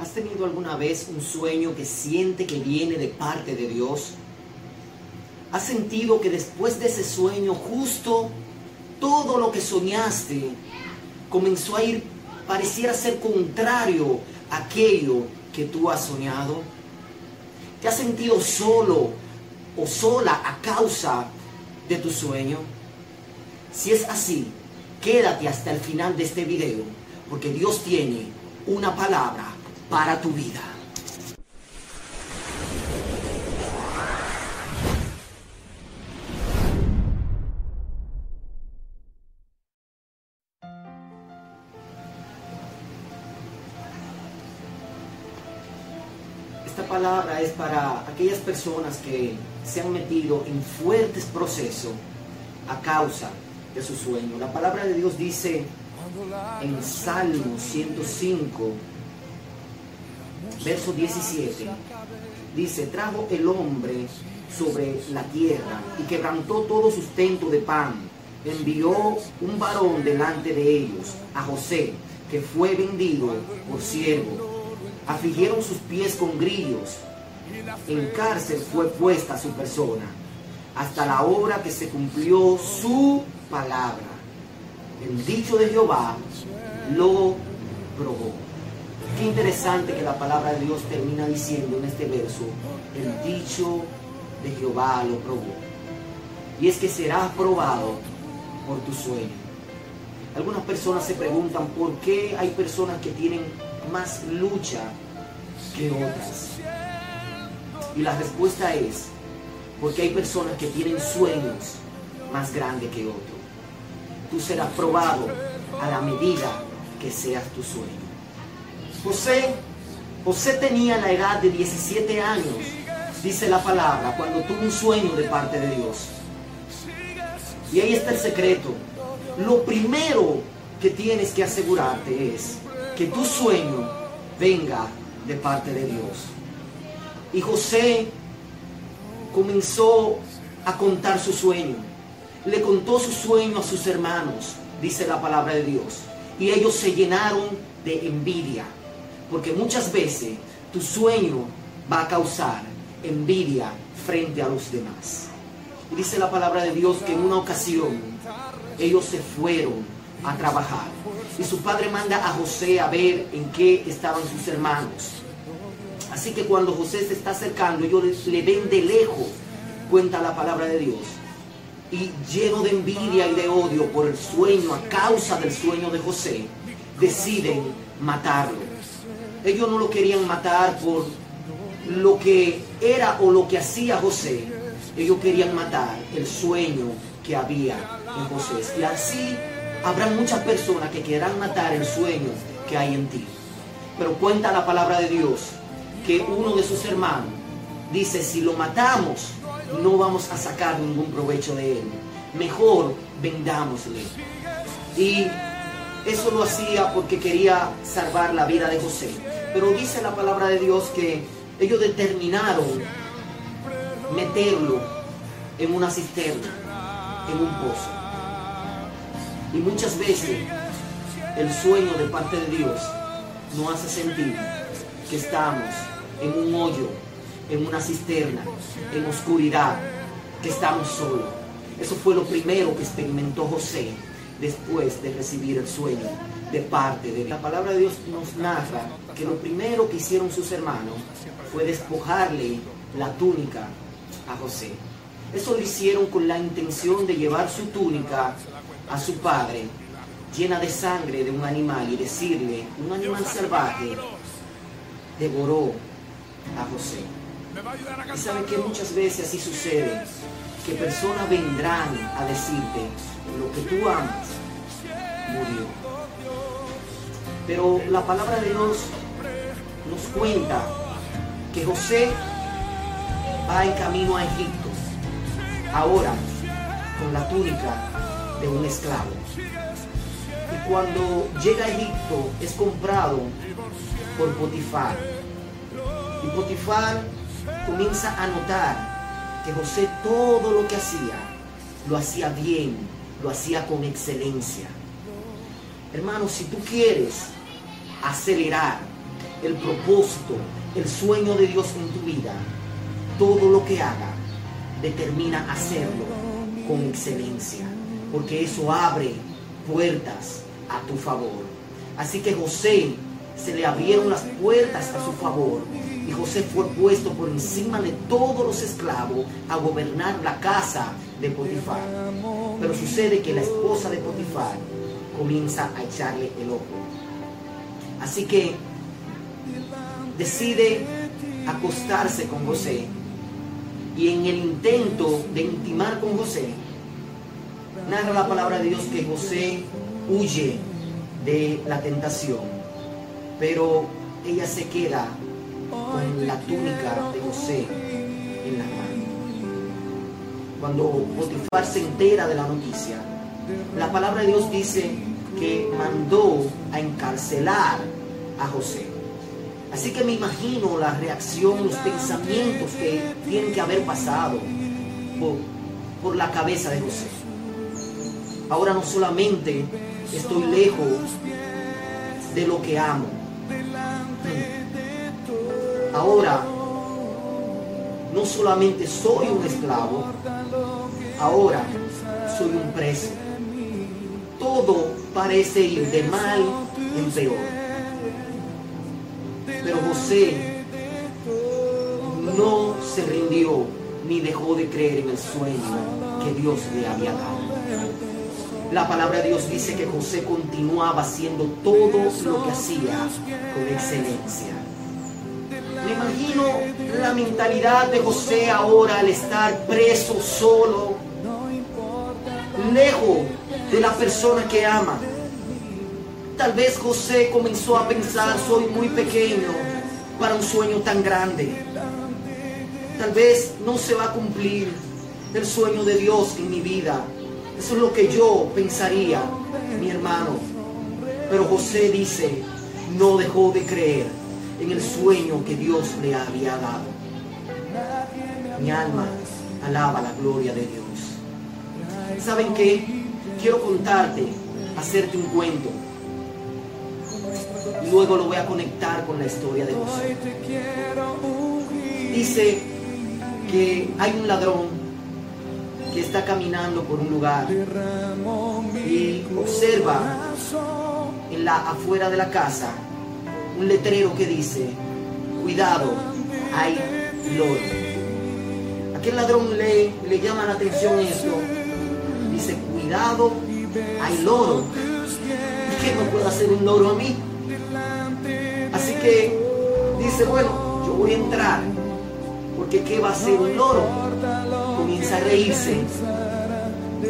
¿Has tenido alguna vez un sueño que siente que viene de parte de Dios? ¿Has sentido que después de ese sueño justo todo lo que soñaste comenzó a ir, pareciera ser contrario a aquello que tú has soñado? ¿Te has sentido solo o sola a causa de tu sueño? Si es así, quédate hasta el final de este video, porque Dios tiene una palabra para tu vida. Esta palabra es para aquellas personas que se han metido en fuertes procesos a causa de su sueño. La palabra de Dios dice en Salmo 105, verso 17, dice, trajo el hombre sobre la tierra y quebrantó todo sustento de pan. Envió un varón delante de ellos, a José, que fue vendido por siervo. Afligieron sus pies con grillos. En cárcel fue puesta su persona, hasta la hora que se cumplió su palabra. El dicho de Jehová lo probó. Qué interesante que la palabra de Dios termina diciendo en este verso, el dicho de Jehová lo probó. Y es que será aprobado por tu sueño. Algunas personas se preguntan por qué hay personas que tienen más lucha que otras. Y la respuesta es, porque hay personas que tienen sueños más grandes que otros. Tú serás probado a la medida que seas tu sueño. José, José tenía la edad de 17 años, dice la palabra, cuando tuvo un sueño de parte de Dios. Y ahí está el secreto. Lo primero que tienes que asegurarte es que tu sueño venga de parte de Dios. Y José comenzó a contar su sueño. Le contó su sueño a sus hermanos, dice la palabra de Dios. Y ellos se llenaron de envidia. Porque muchas veces tu sueño va a causar envidia frente a los demás. Y dice la palabra de Dios que en una ocasión ellos se fueron a trabajar. Y su padre manda a José a ver en qué estaban sus hermanos. Así que cuando José se está acercando, ellos le ven de lejos, cuenta la palabra de Dios. Y lleno de envidia y de odio por el sueño, a causa del sueño de José, deciden matarlo. Ellos no lo querían matar por lo que era o lo que hacía José. Ellos querían matar el sueño que había en José. Y así habrá muchas personas que quieran matar el sueño que hay en ti. Pero cuenta la palabra de Dios que uno de sus hermanos dice, si lo matamos, no vamos a sacar ningún provecho de él. Mejor vendámosle. Y eso lo hacía porque quería salvar la vida de José. Pero dice la palabra de Dios que ellos determinaron meterlo en una cisterna, en un pozo. Y muchas veces el sueño de parte de Dios nos hace sentir que estamos en un hoyo, en una cisterna, en oscuridad, que estamos solos. Eso fue lo primero que experimentó José después de recibir el sueño de parte de La palabra de Dios nos narra que lo primero que hicieron sus hermanos fue despojarle la túnica a José. Eso lo hicieron con la intención de llevar su túnica a su padre llena de sangre de un animal y decirle, un animal salvaje devoró a José. Y saben que muchas veces así sucede, que personas vendrán a decirte, lo que tú amas Pero la palabra de Dios nos cuenta que José va en camino a Egipto, ahora con la túnica de un esclavo. Y cuando llega a Egipto es comprado por Potifar. Y Potifar comienza a notar que José todo lo que hacía, lo hacía bien, lo hacía con excelencia. Hermano, si tú quieres acelerar el propósito, el sueño de Dios en tu vida, todo lo que haga, determina hacerlo con excelencia, porque eso abre puertas a tu favor. Así que José se le abrieron las puertas a su favor y José fue puesto por encima de todos los esclavos a gobernar la casa de Potifar. Pero sucede que la esposa de Potifar comienza a echarle el ojo. Así que decide acostarse con José y en el intento de intimar con José, narra la palabra de Dios que José huye de la tentación, pero ella se queda con la túnica de José en la mano. Cuando Potifar se entera de la noticia, la palabra de Dios dice que mandó a encarcelar a José. Así que me imagino la reacción, los pensamientos que tienen que haber pasado por, por la cabeza de José. Ahora no solamente estoy lejos de lo que amo. Ahora no solamente soy un esclavo, ahora soy un preso. Todo parece ir de mal en peor. Pero José no se rindió ni dejó de creer en el sueño que Dios le había dado. La palabra de Dios dice que José continuaba haciendo todo lo que hacía con excelencia. Me imagino la mentalidad de José ahora al estar preso solo, lejos de la persona que ama. Tal vez José comenzó a pensar, soy muy pequeño para un sueño tan grande. Tal vez no se va a cumplir el sueño de Dios en mi vida. Eso es lo que yo pensaría, mi hermano. Pero José dice, no dejó de creer en el sueño que Dios le había dado. Mi alma alaba la gloria de Dios. ¿Saben qué? Quiero contarte, hacerte un cuento. Luego lo voy a conectar con la historia de José. Dice que hay un ladrón que está caminando por un lugar y observa en la afuera de la casa un letrero que dice, cuidado, hay loro. Aquel ladrón le, le llama la atención esto. Dice, cuidado, hay loro. ¿Y qué no puede hacer un loro a mí? Así que dice, bueno, yo voy a entrar. Porque ¿qué va a hacer un loro? Comienza a reírse.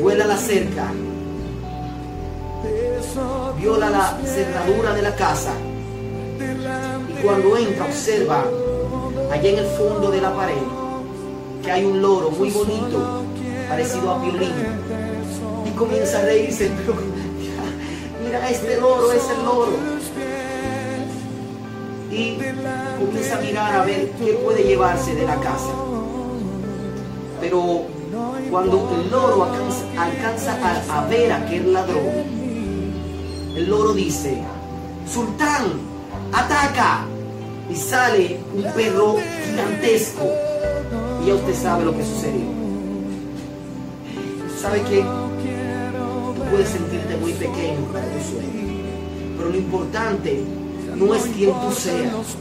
Vuela la cerca. Viola la cerradura de la casa cuando entra observa allá en el fondo de la pared que hay un loro muy bonito, parecido a violín. Comienza a reírse, pero mira, este loro es el loro. Y comienza a mirar a ver qué puede llevarse de la casa. Pero cuando el loro alcanza, a, a ver a aquel ladrón, el loro dice, Sultán, ataca y sale un perro gigantesco y ya usted sabe lo que sucedió. ¿Sabe qué? Puedes sentirte muy pequeño para tu sueño, pero lo importante no es quién tú seas,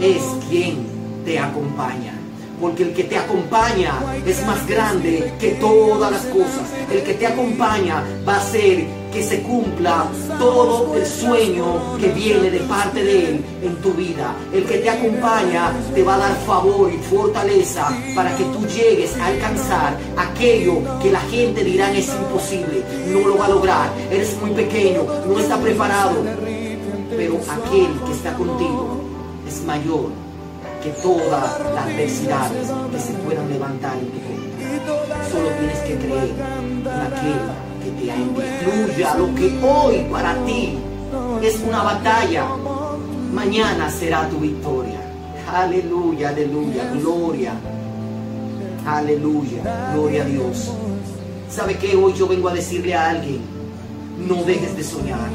es quién te acompaña. Porque el que te acompaña es más grande que todas las cosas. El que te acompaña va a ser que se cumpla todo el sueño que viene de parte de Él en tu vida. El que te acompaña te va a dar favor y fortaleza para que tú llegues a alcanzar aquello que la gente dirá es imposible. No lo va a lograr. Eres muy pequeño, no está preparado. Pero aquel que está contigo es mayor que todas las adversidades que se puedan levantar en tu contra. Solo tienes que creer en aquel que te enviado. lo que hoy para ti es una batalla, mañana será tu victoria. Aleluya, aleluya, gloria. Aleluya, gloria a Dios. ¿Sabe qué? Hoy yo vengo a decirle a alguien, no dejes de soñar.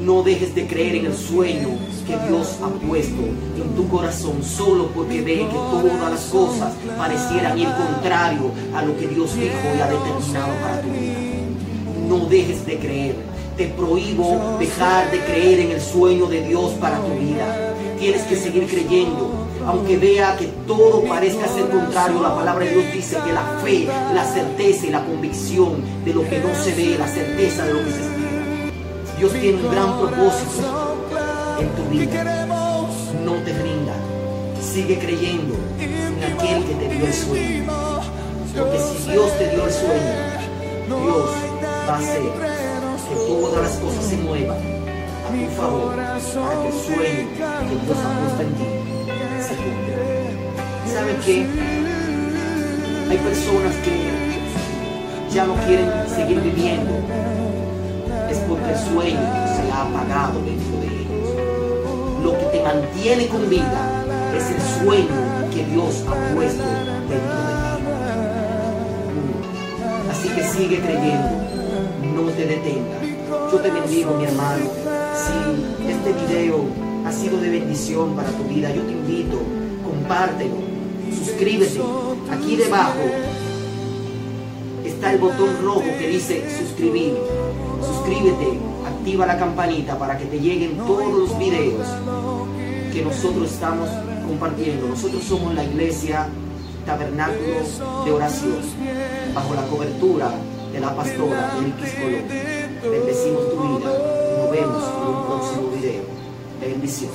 No dejes de creer en el sueño que Dios ha puesto en tu corazón solo porque ve que todas las cosas parecieran ir contrario a lo que Dios dijo y ha determinado para tu vida. No dejes de creer. Te prohíbo dejar de creer en el sueño de Dios para tu vida. Tienes que seguir creyendo. Aunque vea que todo parezca ser contrario, la palabra de Dios dice que la fe, la certeza y la convicción de lo que no se ve, la certeza de lo que se espera. Dios tiene un gran propósito en tu vida. No te rindas. Sigue creyendo en aquel que te dio el sueño. Porque si Dios te dio el sueño, Dios va hacer que todas las cosas se muevan a tu favor para que el sueño que Dios ha puesto en ti se cumpla. ¿Saben qué? Hay personas que ya no quieren seguir viviendo. Es porque el sueño se ha apagado dentro de ellos. Lo que te mantiene con vida es el sueño que Dios ha puesto dentro de ti. Así que sigue creyendo, no te detenga. Yo te bendigo, mi hermano. Si este video ha sido de bendición para tu vida, yo te invito, compártelo, suscríbete. Aquí debajo está el botón rojo que dice suscribir. Suscríbete, activa la campanita para que te lleguen todos los videos que nosotros estamos compartiendo. Nosotros somos la iglesia Tabernáculo de Oración, bajo la cobertura de la pastora Elkis Colón. Bendecimos tu vida nos vemos en un próximo video. Bendición.